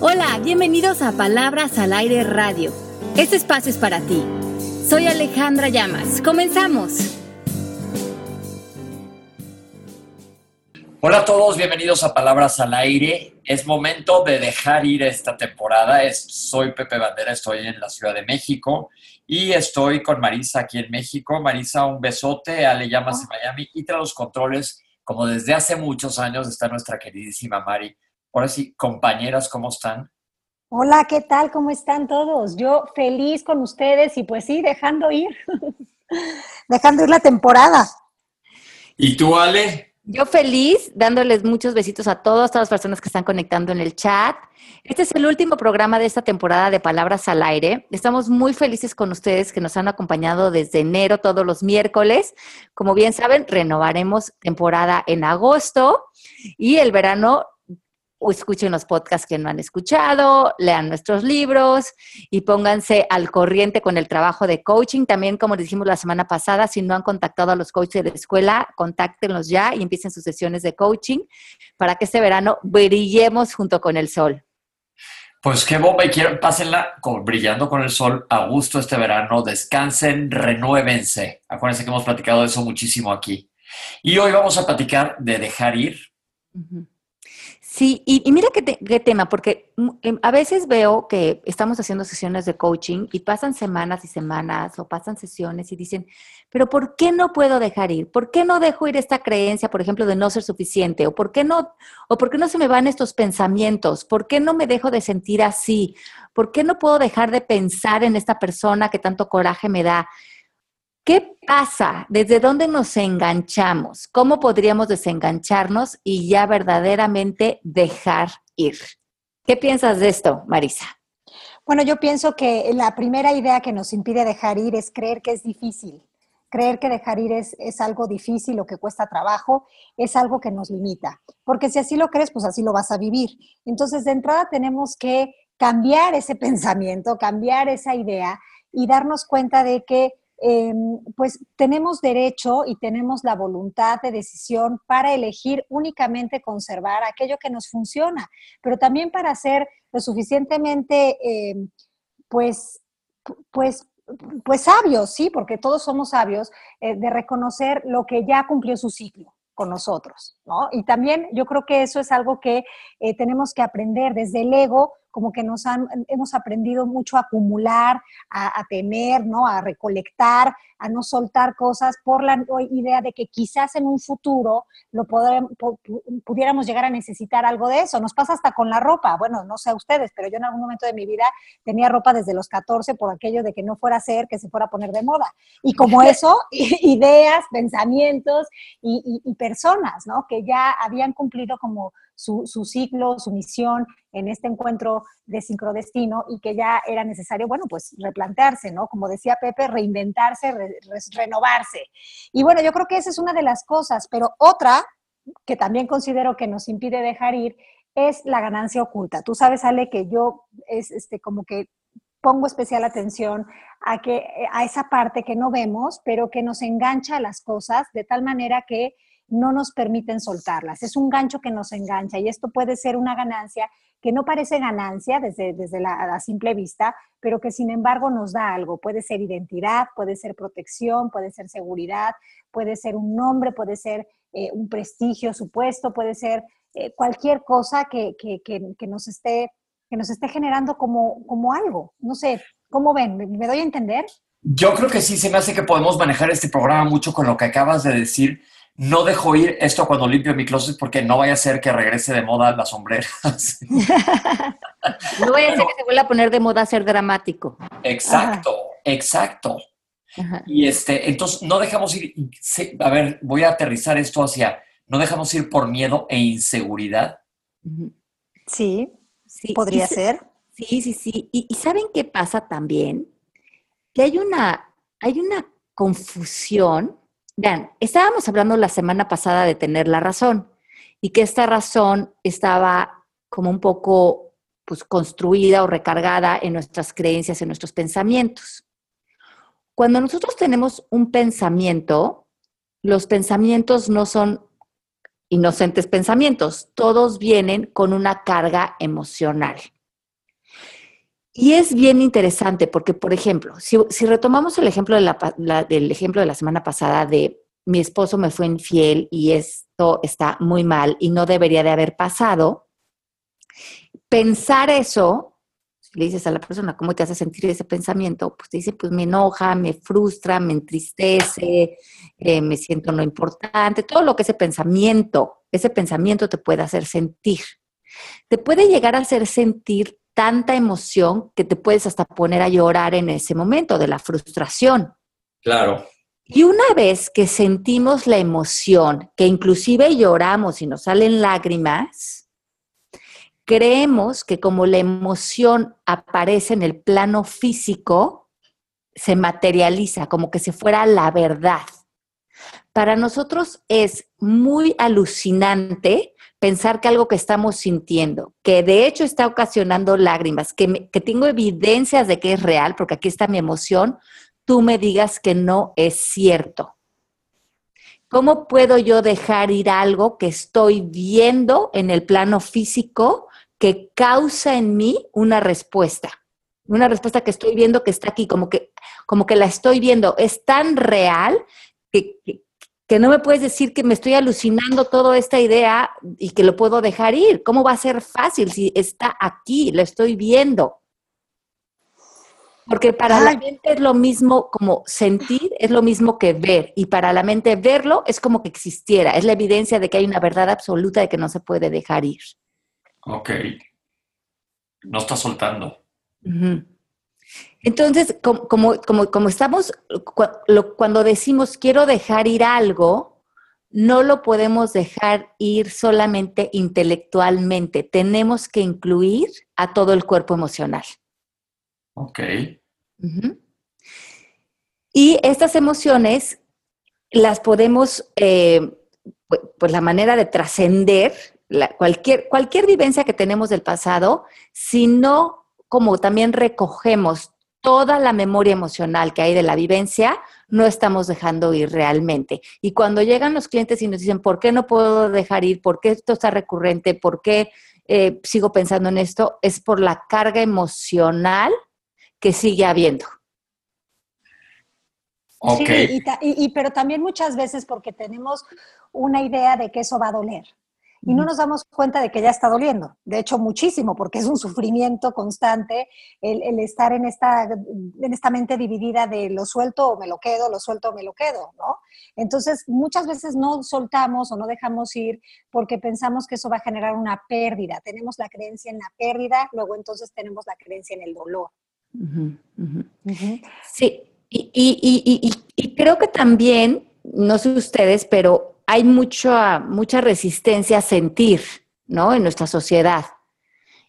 Hola, bienvenidos a Palabras al Aire Radio. Este espacio es para ti. Soy Alejandra Llamas. Comenzamos. Hola a todos, bienvenidos a Palabras al Aire. Es momento de dejar ir esta temporada. Es, soy Pepe Bandera, estoy en la Ciudad de México y estoy con Marisa aquí en México. Marisa, un besote. Ale Llamas en Miami y tras los controles, como desde hace muchos años, está nuestra queridísima Mari. Ahora sí, compañeras, ¿cómo están? Hola, ¿qué tal? ¿Cómo están todos? Yo feliz con ustedes y pues sí, dejando ir, dejando ir la temporada. ¿Y tú, Ale? Yo feliz, dándoles muchos besitos a todas, todas las personas que están conectando en el chat. Este es el último programa de esta temporada de Palabras al Aire. Estamos muy felices con ustedes que nos han acompañado desde enero todos los miércoles. Como bien saben, renovaremos temporada en agosto y el verano o escuchen los podcasts que no han escuchado, lean nuestros libros y pónganse al corriente con el trabajo de coaching. También, como dijimos la semana pasada, si no han contactado a los coaches de la escuela, contáctenlos ya y empiecen sus sesiones de coaching para que este verano brillemos junto con el sol. Pues qué bomba y quiero, pásenla con, brillando con el sol a gusto este verano, descansen, renuévense. Acuérdense que hemos platicado de eso muchísimo aquí. Y hoy vamos a platicar de dejar ir. Sí, y, mira qué, tema, porque mm, em, a veces veo que estamos haciendo sesiones de coaching y pasan semanas y semanas o pasan sesiones y dicen, pero ¿por qué no puedo dejar ir? ¿Por qué no dejo ir esta creencia, por ejemplo, de no ser suficiente? ¿O por qué no, o por qué no se me van estos pensamientos? ¿Por qué no me dejo de sentir así? ¿Por qué no puedo dejar de pensar en esta persona que tanto coraje me da? ¿Qué pasa? ¿Desde dónde nos enganchamos? ¿Cómo podríamos desengancharnos y ya verdaderamente dejar ir? ¿Qué piensas de esto, Marisa? Bueno, yo pienso que la primera idea que nos impide dejar ir es creer que es difícil. Creer que dejar ir es, es algo difícil o que cuesta trabajo, es algo que nos limita. Porque si así lo crees, pues así lo vas a vivir. Entonces, de entrada tenemos que cambiar ese pensamiento, cambiar esa idea y darnos cuenta de que Em, pues tenemos derecho y tenemos la voluntad de decisión para elegir únicamente conservar aquello que nos funciona, pero también para ser lo suficientemente, em, pues, pues, pues sabios, sí, porque todos somos sabios, eh, de reconocer lo que ya cumplió su ciclo con nosotros, ¿no? Y también yo creo que eso es algo que eh, tenemos que aprender desde el ego, como que nos han, hemos aprendido mucho a acumular, a, tener, ¿no? A recolectar, a no soltar cosas por la idea de que quizás en un futuro lo pudiéramos llegar a necesitar algo de eso. Nos pasa hasta con la ropa. Bueno, no sé a ustedes, pero yo en algún momento de mi vida tenía ropa desde los 14 por aquello de que no fuera a ser que se fuera a poner de moda. Y como eso, ideas, pensamientos y, y personas, ¿no? Que ya habían cumplido como su, ciclo, su misión en este encuentro de sincrodestino y que ya era necesario, bueno, pues replantearse, ¿no? Como decía Pepe, reinventarse, renovarse. Y bueno, yo creo que esa es una de las cosas, pero otra que también considero que nos impide dejar ir es la ganancia oculta. Tú sabes, Ale, que yo es este, como que pongo especial atención a, que, a esa parte que no vemos, pero que nos engancha a las cosas de tal manera que no nos permiten soltarlas. Es un gancho que nos engancha y esto puede ser una ganancia que no parece ganancia desde, desde la, simple vista, pero que sin embargo nos da algo. Puede ser identidad, puede ser protección, puede ser seguridad, puede ser un nombre, puede ser eh, un prestigio, supuesto, puede ser eh, cualquier cosa que, nos esté, que nos esté generando como, como algo. No sé, ¿cómo ven? ¿Me doy a entender? Yo creo que sí, se me hace que podemos manejar este programa mucho con lo que acabas de decir no dejo ir esto cuando limpio mi closet porque no vaya a ser que regrese de moda las sombreras. no vaya a ser que se vuelva a poner de moda ser dramático. Exacto, exacto. Y este, entonces no dejamos ir, a ver, voy a aterrizar esto hacia, no dejamos ir por miedo e inseguridad. Sí, sí. Podría ser. Sí, sí, sí. Y, y, ¿saben qué pasa también? Que hay una, hay una confusión Vean, estábamos hablando la semana pasada de tener la razón y que esta razón estaba como un poco pues, construida o recargada en nuestras creencias, en nuestros pensamientos. Cuando nosotros tenemos un pensamiento, los pensamientos no son inocentes pensamientos, todos vienen con una carga emocional. Y es bien interesante porque, por ejemplo, si, retomamos el ejemplo de la, del ejemplo de la semana pasada de mi esposo me fue infiel y esto está muy mal y no debería de haber pasado, pensar eso, si le dices a la persona cómo te hace sentir ese pensamiento, pues te dice, pues me enoja, me frustra, me entristece, eh, me siento no importante, todo lo que ese pensamiento, ese pensamiento te puede hacer sentir. Te puede llegar a hacer sentir tanta emoción que te puedes hasta poner a llorar en ese momento de la frustración. Claro. Y una vez que sentimos la emoción, que inclusive lloramos y nos salen lágrimas, creemos que como la emoción aparece en el plano físico, se materializa como que si fuera la verdad. Para nosotros es muy alucinante pensar que algo que estamos sintiendo, que de hecho está ocasionando lágrimas, que, tengo evidencias de que es real, porque aquí está mi emoción, tú me digas que no es cierto. ¿Cómo puedo yo dejar ir algo que estoy viendo en el plano físico que causa en mí una respuesta? Una respuesta que estoy viendo que está aquí, como que, como que la estoy viendo. Es tan real que, que no me puedes decir que me estoy alucinando toda esta idea y que lo puedo dejar ir. ¿Cómo va a ser fácil si está aquí, lo estoy viendo? Porque para la mente es lo mismo como sentir, es lo mismo que ver. Y para la mente verlo es como que existiera. Es la evidencia de que hay una verdad absoluta de que no se puede dejar ir. Ok. No está soltando. Entonces, como, como, estamos, cuando decimos quiero dejar ir algo, no lo podemos dejar ir solamente intelectualmente, tenemos que incluir a todo el cuerpo emocional. Ok. Y estas emociones las podemos, eh, pues, la manera de trascender cualquier, cualquier vivencia que tenemos del pasado, si no como también recogemos toda la memoria emocional que hay de la vivencia, no estamos dejando ir realmente. Y cuando llegan los clientes y nos dicen, ¿por qué no puedo dejar ir? ¿Por qué esto está recurrente? ¿Por qué eh, sigo pensando en esto? Es por la carga emocional que sigue habiendo. Sí, y, pero también muchas veces porque tenemos una idea de que eso va a doler y no nos damos cuenta de que ya está doliendo. De hecho, muchísimo, porque es un sufrimiento constante el, estar en esta, en esta mente dividida de lo suelto o me lo quedo, lo suelto o me lo quedo, ¿no? Entonces, muchas veces no soltamos o no dejamos ir porque pensamos que eso va a generar una pérdida. Tenemos la creencia en la pérdida, luego entonces tenemos la creencia en el dolor. Sí, y, y creo que también, no sé ustedes, pero hay mucha, mucha resistencia a sentir, ¿no? En nuestra sociedad.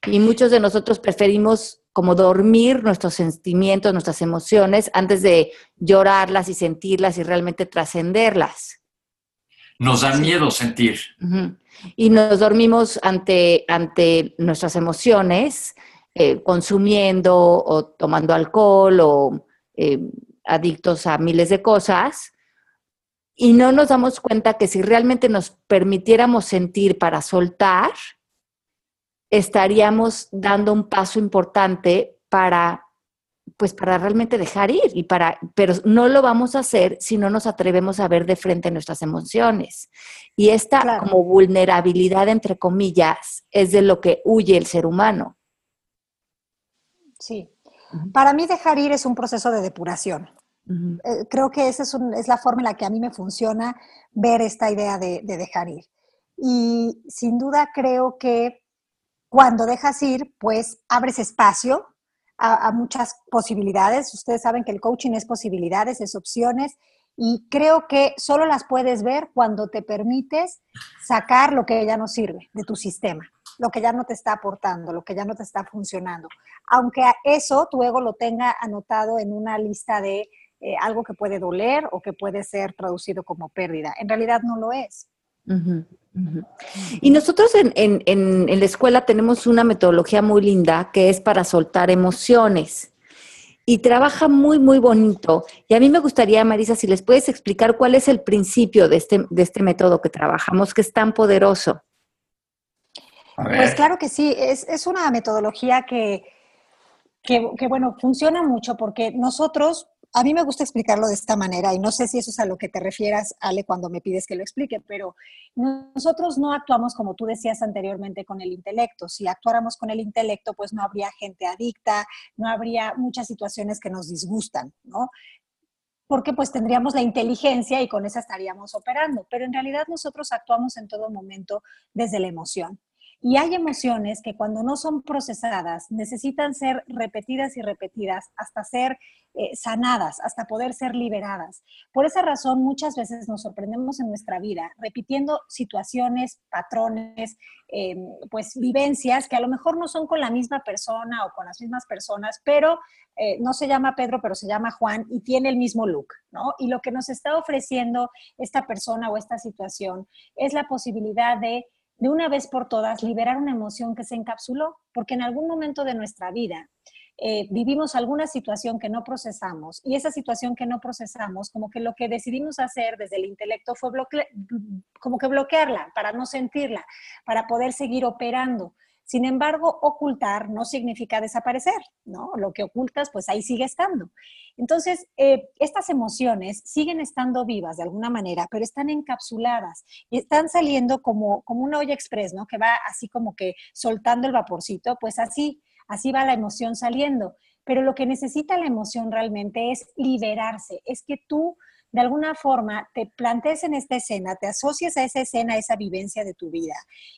Y muchos de nosotros preferimos como dormir nuestros sentimientos, nuestras emociones, antes de llorarlas y sentirlas y realmente trascenderlas. Nos da miedo sentir. Y nos dormimos ante, ante nuestras emociones, eh, consumiendo o tomando alcohol o eh, adictos a miles de cosas, y no nos damos cuenta que si realmente nos permitiéramos sentir para soltar, estaríamos dando un paso importante para pues para realmente dejar ir y para pero no lo vamos a hacer si no nos atrevemos a ver de frente nuestras emociones. Y esta como vulnerabilidad entre comillas es de lo que huye el ser humano. Sí. Para mí dejar ir es un proceso de depuración. Eh, creo que esa es, la forma en la que a mí me funciona ver esta idea de, dejar ir. Y sin duda creo que cuando dejas ir, pues abres espacio a, a, muchas posibilidades. Ustedes saben que el coaching es posibilidades, es opciones, y creo que solo las puedes ver cuando te permites sacar lo que ya no sirve de tu sistema, lo que ya no te está aportando, lo que ya no te está funcionando. Aunque eso tu ego lo tenga anotado en una lista de eh, algo que puede doler o que puede ser traducido como pérdida. En realidad no lo es. Y nosotros en, en, la escuela tenemos una metodología muy linda que es para soltar emociones y trabaja muy, muy bonito. Y a mí me gustaría, Marisa, si les puedes explicar cuál es el principio de este, de este método que trabajamos, que es tan poderoso. Pues claro que sí, es, es una metodología que que, que, bueno, funciona mucho porque nosotros, a mí me gusta explicarlo de esta manera y no sé si eso es a lo que te refieras, Ale, cuando me pides que lo explique, pero nosotros no actuamos como tú decías anteriormente con el intelecto. Si actuáramos con el intelecto, pues no habría gente adicta, no habría muchas situaciones que nos disgustan, ¿no? porque pues tendríamos la inteligencia y con esa estaríamos operando, pero en realidad nosotros actuamos en todo momento desde la emoción. Y hay emociones que cuando no son procesadas necesitan ser repetidas y repetidas hasta ser eh, sanadas, hasta poder ser liberadas. Por esa razón muchas veces nos sorprendemos en nuestra vida repitiendo situaciones, patrones, eh, pues vivencias que a lo mejor no son con la misma persona o con las mismas personas, pero eh, no se llama Pedro, pero se llama Juan y tiene el mismo look, ¿no? Y lo que nos está ofreciendo esta persona o esta situación es la posibilidad de de una vez por todas liberar una emoción que se encapsuló, porque en algún momento de nuestra vida eh, vivimos alguna situación que no procesamos y esa situación que no procesamos, como que lo que decidimos hacer desde el intelecto fue como que bloquearla para no sentirla, para poder seguir operando. Sin embargo, ocultar no significa desaparecer, ¿no? Lo que ocultas, pues ahí sigue estando. Entonces, eh, estas emociones siguen estando vivas de alguna manera, pero están encapsuladas y están saliendo como, como una olla express, ¿no? Que va así como que soltando el vaporcito, pues así, así va la emoción saliendo. Pero lo que necesita la emoción realmente es liberarse, es que tú de alguna forma te plantees en esta escena, te asocies a esa escena, a esa vivencia de tu vida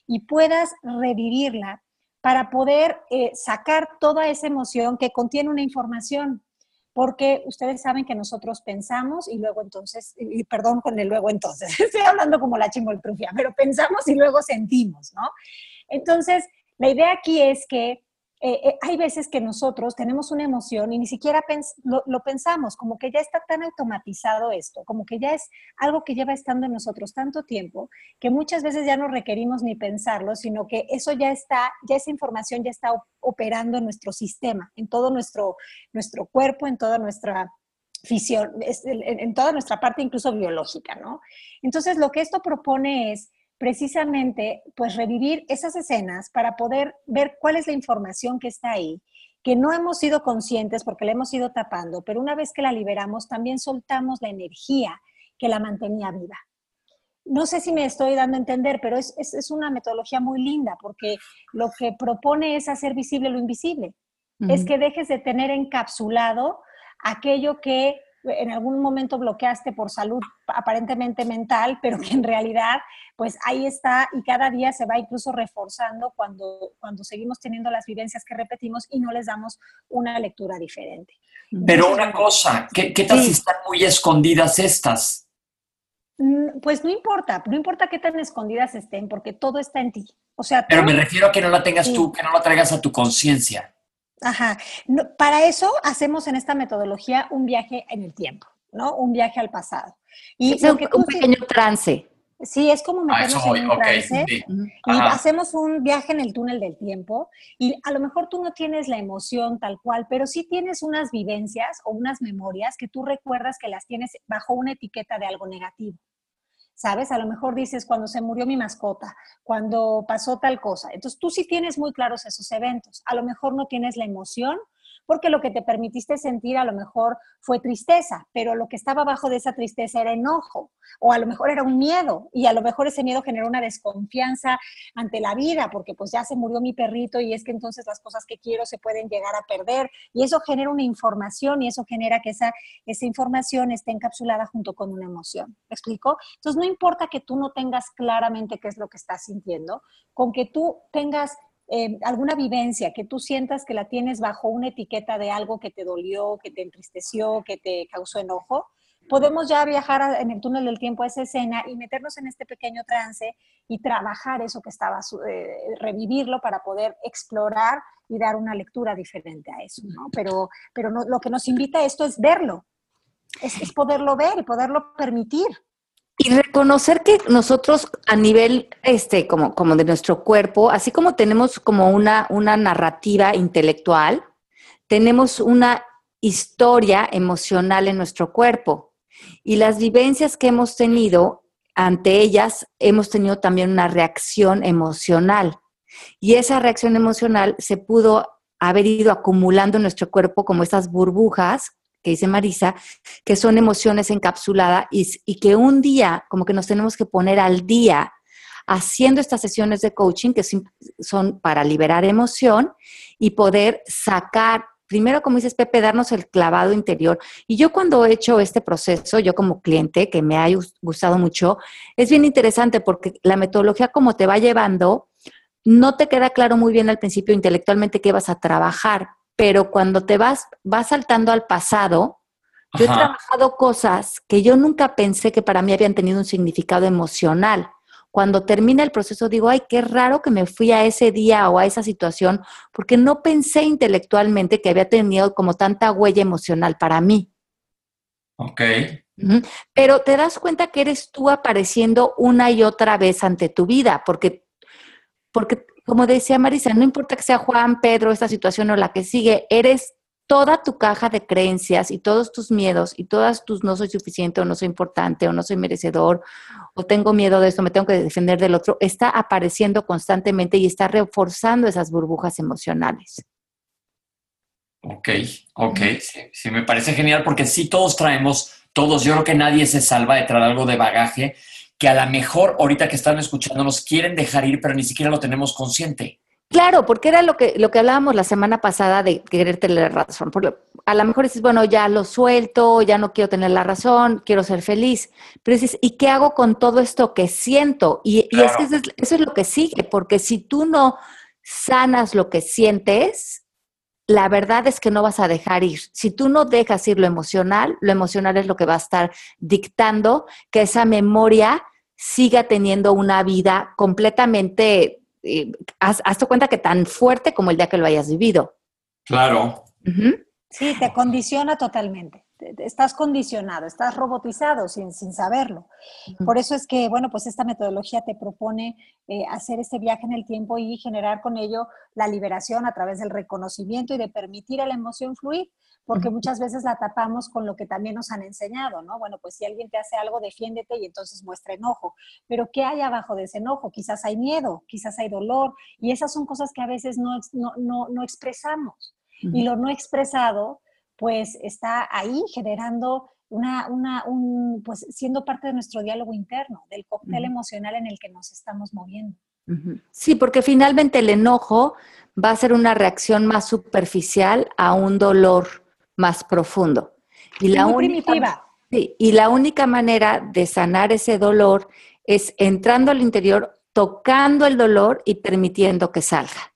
y puedas revivirla para poder eh, sacar toda esa emoción que contiene una información. Porque ustedes saben que nosotros pensamos y luego entonces, y perdón con el luego entonces, estoy hablando como la chingoltrufia, pero pensamos y luego sentimos, ¿no? Entonces, la idea aquí es que eh, eh, hay veces que nosotros tenemos una emoción y ni siquiera lo, pensamos, como que ya está tan automatizado esto, como que ya es algo que lleva estando en nosotros tanto tiempo, que muchas veces ya no requerimos ni pensarlo, sino que eso ya está, ya esa información ya está operando en nuestro sistema, en todo nuestro, nuestro cuerpo, en toda nuestra fisión, en toda nuestra parte incluso biológica, ¿no? Entonces, lo que esto propone es precisamente pues revivir esas escenas para poder ver cuál es la información que está ahí, que no hemos sido conscientes porque la hemos ido tapando, pero una vez que la liberamos también soltamos la energía que la mantenía viva. No sé si me estoy dando a entender, pero es, es, una metodología muy linda porque lo que propone es hacer visible lo invisible. Es que dejes de tener encapsulado aquello que en algún momento bloqueaste por salud aparentemente mental, pero que en realidad pues ahí está y cada día se va incluso reforzando cuando, cuando seguimos teniendo las vivencias que repetimos y no les damos una lectura diferente. Pero una cosa, ¿qué, tal si están muy escondidas estas? Mm, pues no importa, no importa qué tan escondidas estén, porque todo está en ti. O sea, pero me refiero a que no la tengas tú, que no la traigas a tu conciencia. Ajá. para eso hacemos en esta metodología un viaje en el tiempo, ¿no? Un viaje al pasado. Y un, pequeño trance. Sí, es como meternos en un trance y hacemos un viaje en el túnel del tiempo y a lo mejor tú no tienes la emoción tal cual, pero sí tienes unas vivencias o unas memorias que tú recuerdas que las tienes bajo una etiqueta de algo negativo. ¿Sabes? A lo mejor dices cuando se murió mi mascota, cuando pasó tal cosa. Entonces tú sí tienes muy claros esos eventos. A lo mejor no tienes la emoción porque lo que te permitiste sentir a lo mejor fue tristeza, pero lo que estaba abajo de esa tristeza era enojo, o a lo mejor era un miedo, y a lo mejor ese miedo generó una desconfianza ante la vida, porque pues ya se murió mi perrito y es que entonces las cosas que quiero se pueden llegar a perder, y eso genera una información y eso genera que esa, esa información esté encapsulada junto con una emoción. ¿Me explico? Entonces no importa que tú no tengas claramente qué es lo que estás sintiendo, con que tú tengas eh, alguna vivencia que tú sientas que la tienes bajo una etiqueta de algo que te dolió, que te entristeció, que te causó enojo, podemos ya viajar en el túnel del tiempo a esa escena y meternos en este pequeño trance y trabajar eso que estaba, eh, revivirlo para poder explorar y dar una lectura diferente a eso, ¿no? Pero, pero lo que nos invita a esto es verlo, es, es poderlo ver y poderlo permitir. Y reconocer que nosotros a nivel este, como, como de nuestro cuerpo, así como tenemos como una, una narrativa intelectual, tenemos una historia emocional en nuestro cuerpo. Y las vivencias que hemos tenido, ante ellas hemos tenido también una reacción emocional. Y esa reacción emocional se pudo haber ido acumulando en nuestro cuerpo como estas burbujas que dice Marisa, que son emociones encapsuladas y, que un día como que nos tenemos que poner al día haciendo estas sesiones de coaching que son para liberar emoción y poder sacar, primero como dices Pepe, darnos el clavado interior. Y yo cuando he hecho este proceso, yo como cliente, que me ha gustado mucho, es bien interesante porque la metodología como te va llevando, no te queda claro muy bien al principio intelectualmente qué vas a trabajar, pero cuando te vas, vas saltando al pasado, yo he trabajado cosas que yo nunca pensé que para mí habían tenido un significado emocional. Cuando termina el proceso digo, ay, qué raro que me fui a ese día o a esa situación, porque no pensé intelectualmente que había tenido como tanta huella emocional para mí. Ok. Pero te das cuenta que eres tú apareciendo una y otra vez ante tu vida, porque, porque como decía Marisa, no importa que sea Juan, Pedro, esta situación o la que sigue, eres toda tu caja de creencias y todos tus miedos y todas tus no soy suficiente o no soy importante o no soy merecedor o tengo miedo de esto, me tengo que defender del otro, está apareciendo constantemente y está reforzando esas burbujas emocionales. Ok, ok, sí, sí, me parece genial porque sí todos traemos, todos, yo creo que nadie se salva de traer algo de bagaje que a lo mejor ahorita que están escuchando nos quieren dejar ir, pero ni siquiera lo tenemos consciente. Claro, porque era lo que, lo que hablábamos la semana pasada de querer tener razón. a lo mejor dices, bueno, ya lo suelto, ya no quiero tener la razón, quiero ser feliz. Pero dices, ¿y qué hago con todo esto que siento? Y, eso, es, eso es lo que sigue, porque si tú no sanas lo que sientes, la verdad es que no vas a dejar ir. Si tú no dejas ir lo emocional, lo emocional es lo que va a estar dictando que esa memoria siga teniendo una vida completamente, eh, hazte cuenta que tan fuerte como el día que lo hayas vivido. Claro. Sí, te condiciona totalmente estás condicionado, estás robotizado sin, sin saberlo. Por eso es que, bueno, pues esta metodología te propone eh, hacer este viaje en el tiempo y generar con ello la liberación a través del reconocimiento y de permitir a la emoción fluir, porque muchas veces la tapamos con lo que también nos han enseñado, ¿no? Bueno, pues si alguien te hace algo, defiéndete y entonces muestra enojo. Pero ¿qué hay abajo de ese enojo? Quizás hay miedo, quizás hay dolor, y esas son cosas que a veces no, no, no, expresamos. Y lo no expresado pues está ahí generando una, una un, pues siendo parte de nuestro diálogo interno, del cóctel emocional en el que nos estamos moviendo. Sí, porque finalmente el enojo va a ser una reacción más superficial a un dolor más profundo. Y la Muy primitiva. Sí, y la única manera de sanar ese dolor es entrando al interior, tocando el dolor y permitiendo que salga.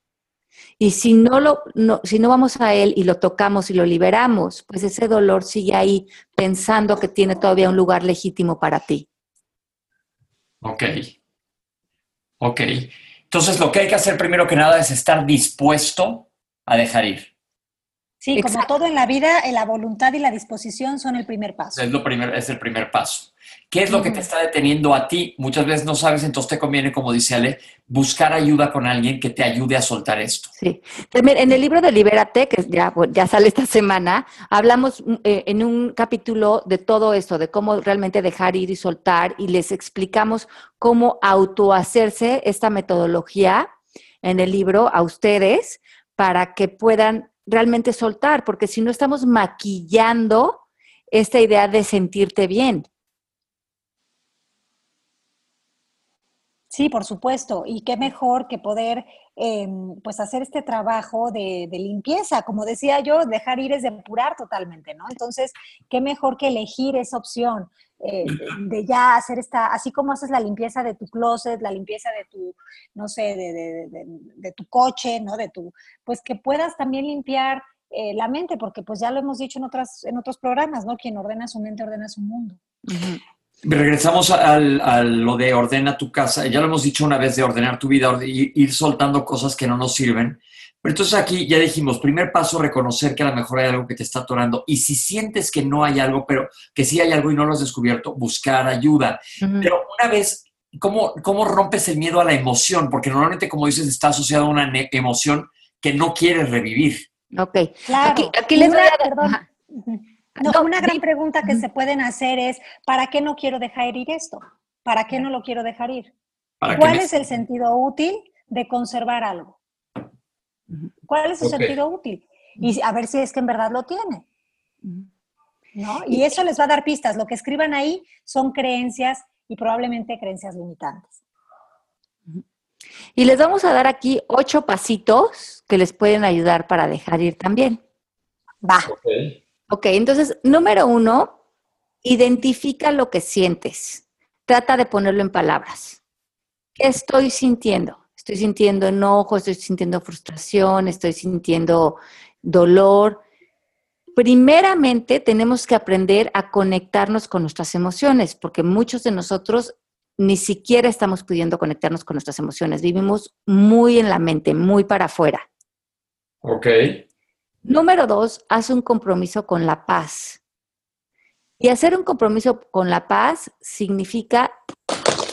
Y si no, lo, si no vamos a él y lo tocamos y lo liberamos, pues ese dolor sigue ahí pensando que tiene todavía un lugar legítimo para ti. Ok. Ok. Entonces lo que hay que hacer primero que nada es estar dispuesto a dejar ir. Sí, como todo en la vida, la voluntad y la disposición son el primer paso. Es, lo primer, es el primer paso. ¿Qué es lo que te está deteniendo a ti? Muchas veces no sabes, entonces te conviene, como dice Ale, buscar ayuda con alguien que te ayude a soltar esto. Sí. En el libro de Libérate, que ya, ya sale esta semana, hablamos eh, en un capítulo de todo esto, de cómo realmente dejar ir y soltar, y les explicamos cómo autohacerse esta metodología en el libro a ustedes para que puedan realmente soltar, porque si no estamos maquillando esta idea de sentirte bien. Sí, por supuesto. Y qué mejor que poder em, pues hacer este trabajo de, limpieza. Como decía yo, dejar ir es depurar totalmente, ¿no? Entonces, qué mejor que elegir esa opción eh, de ya hacer esta, así como haces la limpieza de tu closet, la limpieza de tu, no sé, de, tu coche, ¿no? De tu, pues que puedas también limpiar eh, la mente, porque pues ya lo hemos dicho en, otras, en otros programas, ¿no? Quien ordena su mente ordena su mundo. Regresamos a, lo de ordena tu casa. Ya lo hemos dicho una vez de ordenar tu vida, ir soltando cosas que no nos sirven. Pero entonces aquí ya dijimos, primer paso, reconocer que a lo mejor hay algo que te está atorando. Y si sientes que no hay algo, pero que sí hay algo y no lo has descubierto, buscar ayuda. Pero una vez, ¿cómo, ¿cómo rompes el miedo a la emoción? Porque normalmente, como dices, está asociado a una emoción que no quieres revivir. Ok. Claro. Aquí, les voy a... No, una gran pregunta que se pueden hacer es, ¿para qué no quiero dejar ir esto? ¿Para qué no lo quiero dejar ir? ¿Cuál es el sentido útil de conservar algo? ¿Cuál es su sentido útil? Y a ver si es que en verdad lo tiene. ¿No? Y eso les va a dar pistas. Lo que escriban ahí son creencias y probablemente creencias limitantes. Y les vamos a dar aquí ocho pasitos que les pueden ayudar para dejar ir también. Va. Ok, entonces, número uno, identifica lo que sientes. Trata de ponerlo en palabras. ¿Qué estoy sintiendo? Estoy sintiendo enojo, estoy sintiendo frustración, estoy sintiendo dolor. Primeramente tenemos que aprender a conectarnos con nuestras emociones, porque muchos de nosotros ni siquiera estamos pudiendo conectarnos con nuestras emociones. Vivimos muy en la mente, muy para afuera. Ok. Número dos, haz un compromiso con la paz. Y hacer un compromiso con la paz significa,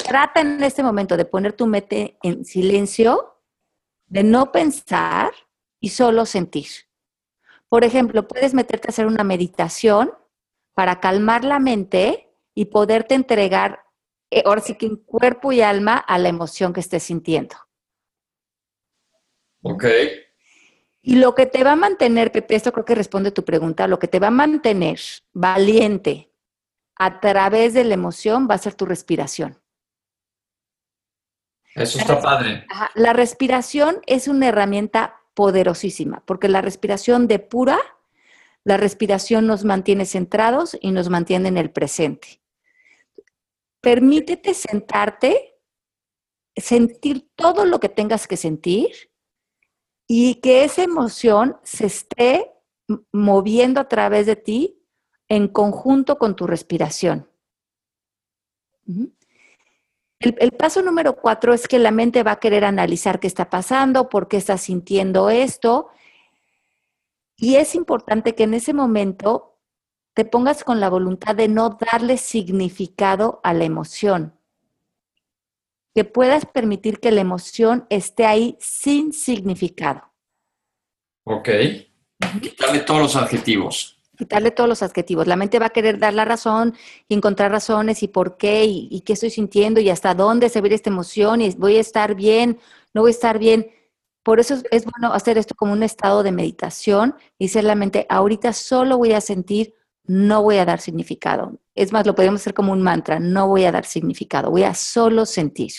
trata en este momento de poner tu mente en silencio, de no pensar y solo sentir. Por ejemplo, puedes meterte a hacer una meditación para calmar la mente y poderte entregar, eh, ahora sí que en cuerpo y alma, a la emoción que estés sintiendo. Ok. Y lo que te va a mantener, Pepe, esto creo que responde a tu pregunta, lo que te va a mantener valiente a través de la emoción va a ser tu respiración. Eso está padre. La respiración es una herramienta poderosísima, porque la respiración depura, la respiración nos mantiene centrados y nos mantiene en el presente. Permítete sentarte, sentir todo lo que tengas que sentir y que esa emoción se esté moviendo a través de ti en conjunto con tu respiración. El, paso número cuatro es que la mente va a querer analizar qué está pasando, por qué estás sintiendo esto. Y es importante que en ese momento te pongas con la voluntad de no darle significado a la emoción. Que puedas permitir que la emoción esté ahí sin significado. Ok. Quitarle todos los adjetivos quitarle todos los adjetivos. La mente va a querer dar la razón y encontrar razones y por qué y, qué estoy sintiendo y hasta dónde se ve esta emoción y voy a estar bien, no voy a estar bien. Por eso es, bueno hacer esto como un estado de meditación y ser la mente, ahorita solo voy a sentir, no voy a dar significado. Es más, lo podemos hacer como un mantra, no voy a dar significado, voy a solo sentir.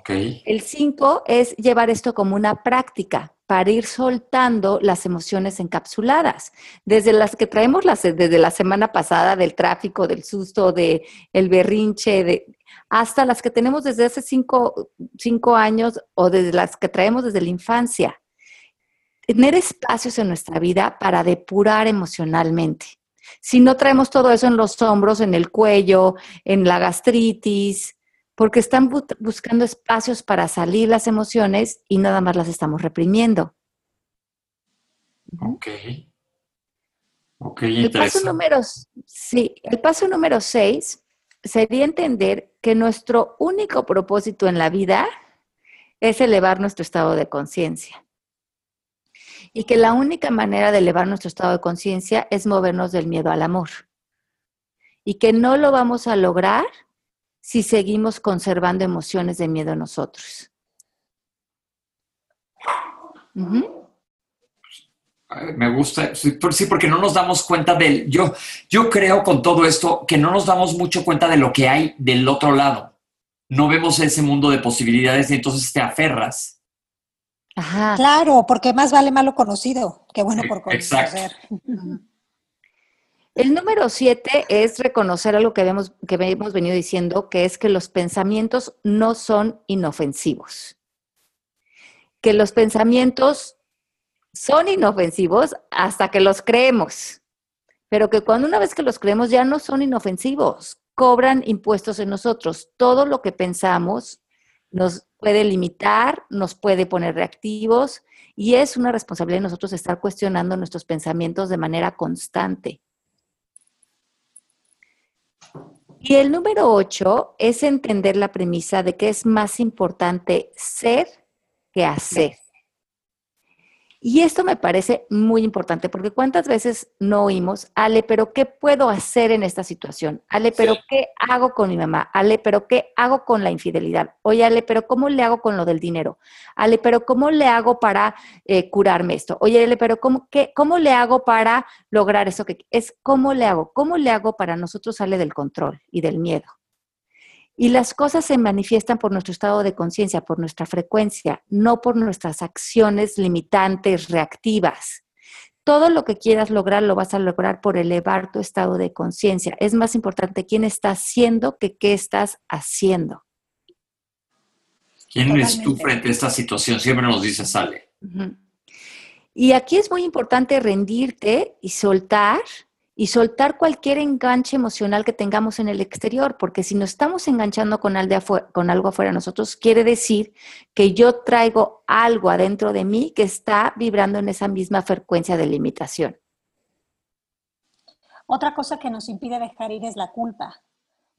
Okay. El 5 es llevar esto como una práctica para ir soltando las emociones encapsuladas, desde las que traemos las, desde la semana pasada del tráfico, del susto, del el berrinche, de, hasta las que tenemos desde hace cinco, cinco años o desde las que traemos desde la infancia. Tener espacios en nuestra vida para depurar emocionalmente. Si no traemos todo eso en los hombros, en el cuello, en la gastritis, porque están buscando espacios para salir las emociones y nada más las estamos reprimiendo. Ok. Ok, el paso número, sí, el paso número seis sería entender que nuestro único propósito en la vida es elevar nuestro estado de conciencia. Y que la única manera de elevar nuestro estado de conciencia es movernos del miedo al amor. Y que no lo vamos a lograr si seguimos conservando emociones de miedo en nosotros. Me gusta, sí, porque no nos damos cuenta del, yo, yo creo con todo esto que no nos damos mucho cuenta de lo que hay del otro lado. No vemos ese mundo de posibilidades y entonces te aferras. Ajá. Claro, porque más vale malo conocido que bueno por conocer. Exacto. El número siete es reconocer algo que, habíamos, que hemos venido diciendo, que es que los pensamientos no son inofensivos. Que los pensamientos son inofensivos hasta que los creemos, pero que cuando una vez que los creemos ya no son inofensivos, cobran impuestos en nosotros. Todo lo que pensamos nos puede limitar, nos puede poner reactivos y es una responsabilidad de nosotros estar cuestionando nuestros pensamientos de manera constante. Y el número ocho es entender la premisa de que es más importante ser que hacer. Y esto me parece muy importante porque cuántas veces no oímos, Ale, pero ¿qué puedo hacer en esta situación? Ale, pero ¿qué hago con mi mamá? Ale, pero ¿qué hago con la infidelidad? Oye, Ale, pero ¿cómo le hago con lo del dinero? Ale, pero ¿cómo le hago para eh, curarme esto? Oye, Ale, pero ¿cómo, qué, ¿cómo le hago para lograr eso que es? ¿Cómo le hago? ¿Cómo le hago para nosotros sale del control y del miedo? Y las cosas se manifiestan por nuestro estado de conciencia, por nuestra frecuencia, no por nuestras acciones limitantes, reactivas. Todo lo que quieras lograr lo vas a lograr por elevar tu estado de conciencia. Es más importante quién está haciendo que qué estás haciendo. ¿Quién eres tú frente a esta situación? Siempre nos dice Sale. Y aquí es muy importante rendirte y soltar y soltar cualquier enganche emocional que tengamos en el exterior, porque si nos estamos enganchando con, algo afuera nosotros, quiere decir que yo traigo algo adentro de mí que está vibrando en esa misma frecuencia de limitación. Otra cosa que nos impide dejar ir es la culpa.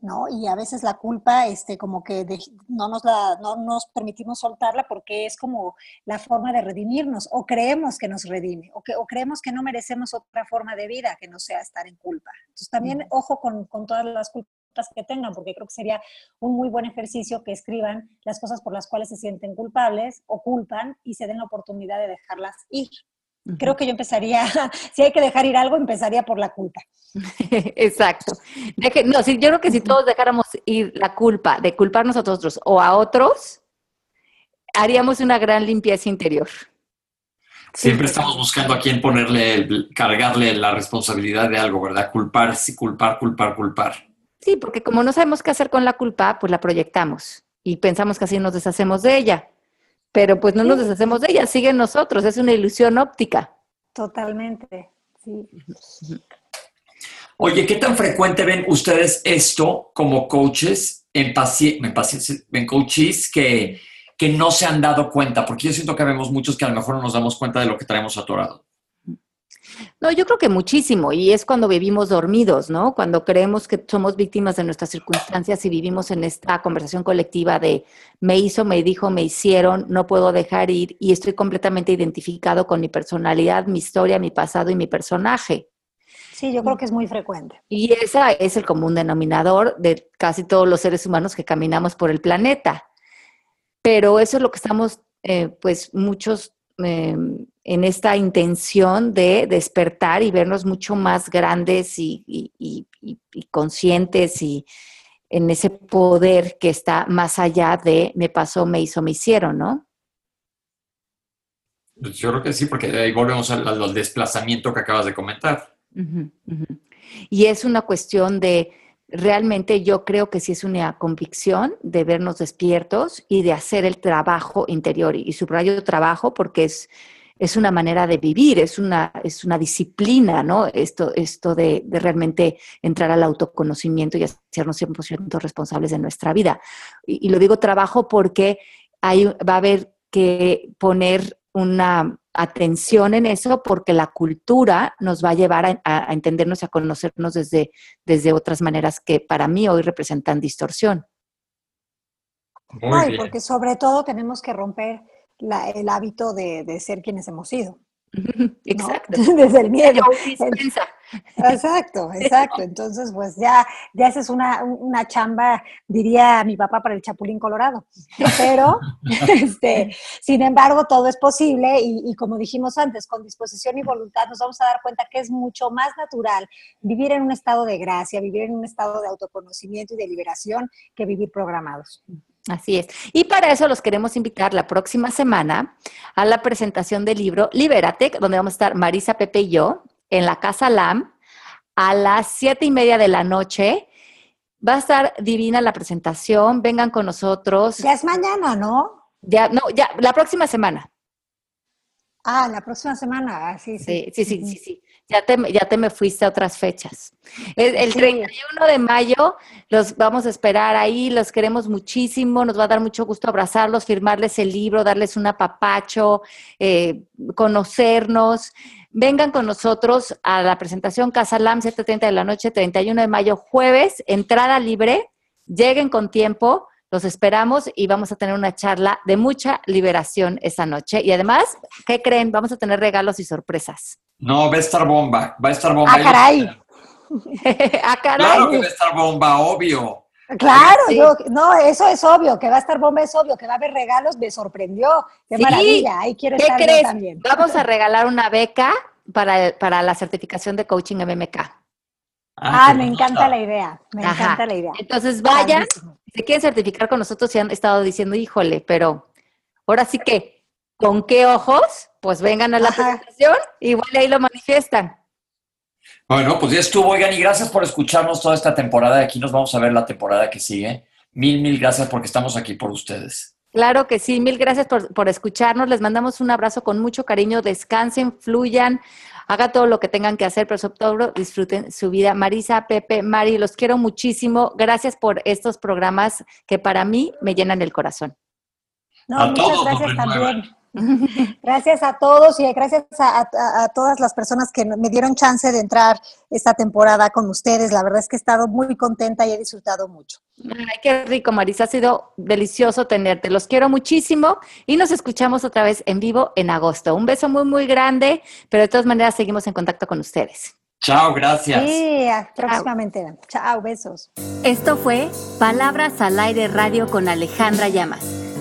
¿No? Y a veces la culpa, este, como que no, nos la, no nos permitimos soltarla porque es como la forma de redimirnos, o creemos que nos redime, o, que, o creemos que no merecemos otra forma de vida que no sea estar en culpa. Entonces también ojo con, con todas las culpas que tengan, porque creo que sería un muy buen ejercicio que escriban las cosas por las cuales se sienten culpables o culpan y se den la oportunidad de dejarlas ir. Creo que yo empezaría, si hay que dejar ir algo, empezaría por la culpa. Exacto. no, yo creo que si todos dejáramos ir la culpa de culparnos a nosotros o a otros, haríamos una gran limpieza interior. Siempre estamos buscando a quién ponerle, cargarle la responsabilidad de algo, ¿verdad? Culpar, sí, culpar, culpar, culpar. Sí, porque como no sabemos qué hacer con la culpa, pues la proyectamos y pensamos que así nos deshacemos de ella pero pues no nos deshacemos de ella, sigue en nosotros, es una ilusión óptica. Totalmente, sí. Oye, ¿qué tan frecuente ven ustedes esto como coaches en, pacientes, en coaches que, que no se han dado cuenta? Porque yo siento que vemos muchos que a lo mejor no nos damos cuenta de lo que traemos atorado. No, yo creo que muchísimo, y es cuando vivimos dormidos, ¿no? Cuando creemos que somos víctimas de nuestras circunstancias y vivimos en esta conversación colectiva de me hizo, me dijo, me hicieron, no puedo dejar ir, y estoy completamente identificado con mi personalidad, mi historia, mi pasado y mi personaje. Sí, yo creo que es muy frecuente. Y ese es el común denominador de casi todos los seres humanos que caminamos por el planeta. Pero eso es lo que estamos, eh, pues, muchos em, en esta intención de despertar y vernos mucho más grandes y, conscientes y en ese poder que está más allá de me pasó, me hizo, me hicieron, ¿no? Yo creo que sí, porque ahí volvemos al, desplazamiento que acabas de comentar. Y es una cuestión de, realmente yo creo que sí es una convicción de vernos despiertos y de hacer el trabajo interior. Y subrayo trabajo porque es es una manera de vivir, es una, es una disciplina, ¿no? Esto, esto de, realmente entrar al autoconocimiento y hacernos 100% responsables de nuestra vida. Y, lo digo trabajo porque hay, va a haber que poner una atención en eso porque la cultura nos va a llevar a, entendernos y a conocernos desde, desde otras maneras que para mí hoy representan distorsión. Ay, porque sobre todo tenemos que romper el hábito de, ser quienes hemos sido. Exacto. Desde el miedo. Exacto, exacto. Entonces, pues ya, ya esa es una, chamba, diría mi papá, para el Chapulín Colorado. Pero, este, sin embargo, todo es posible y, y, como dijimos antes, con disposición y voluntad nos vamos a dar cuenta que es mucho más natural vivir en un estado de gracia, vivir en un estado de autoconocimiento y de liberación que vivir programados. Así es. Y para eso los queremos invitar la próxima semana a la presentación del libro Libérate, donde vamos a estar Marisa, Pepe y yo en la Casa LAM a las siete y media de la noche. Va a estar divina la presentación. Vengan con nosotros. Ya es mañana, ¿no? Ya, no, ya, la próxima semana. Ah, la próxima semana, ah, sí, sí. Sí, sí, sí, sí, Ya te, ya te me fuiste a otras fechas. El, el 31 de mayo los vamos a esperar ahí, los queremos muchísimo, nos va a dar mucho gusto abrazarlos, firmarles el libro, darles un apapacho, eh, conocernos. Vengan con nosotros a la presentación Casa Lam 7.30 de la noche, 31 de mayo, jueves, entrada libre, lleguen con tiempo, Los esperamos y vamos a tener una charla de mucha liberación esta noche. Y además, ¿qué creen? Vamos a tener regalos y sorpresas. No, va a estar bomba, va a estar bomba. ¡Ah, caray! ¡Ah, caray! Claro que va a estar bomba, obvio. Claro, Sí. yo, no, eso es obvio, que va a estar bomba es obvio, que va a haber regalos, me sorprendió. ¡Qué Sí. maravilla! Ahí quiero ¿Qué estar yo crees? también. Vamos a regalar una beca para, para la certificación de coaching MMK. Ah, qué me encanta la idea, me Ajá. encanta la idea. Entonces vayan, si se quieren certificar con nosotros y han estado diciendo, híjole, pero ahora sí que, ¿con qué ojos? Pues vengan a la Ajá. presentación, igual ahí lo manifiestan. Bueno, pues ya estuvo, oigan, y gracias por escucharnos toda esta temporada. Aquí nos vamos a ver la temporada que sigue. Mil, mil gracias porque estamos aquí por ustedes. Claro que sí, mil gracias por, por escucharnos. Les mandamos un abrazo con mucho cariño. Descansen, fluyan, hagan todo lo que tengan que hacer, pero sobre todo disfruten su vida. Marisa, Pepe, Mari, los quiero muchísimo. Gracias por estos programas que para mí me llenan el corazón. No, A muchas todos gracias también. Gracias a todos y gracias a, a- a todas las personas que me dieron chance de entrar esta temporada con ustedes. La verdad es que he estado muy contenta y he disfrutado mucho. Ay, qué rico, Marisa. Ha sido delicioso tenerte. Los quiero muchísimo y nos escuchamos otra vez en vivo en agosto. Un beso muy, muy grande, pero de todas maneras seguimos en contacto con ustedes. Chao, gracias. Sí, próximamente. Chao, besos. Esto fue Palabras al Aire Radio con Alejandra Llamas.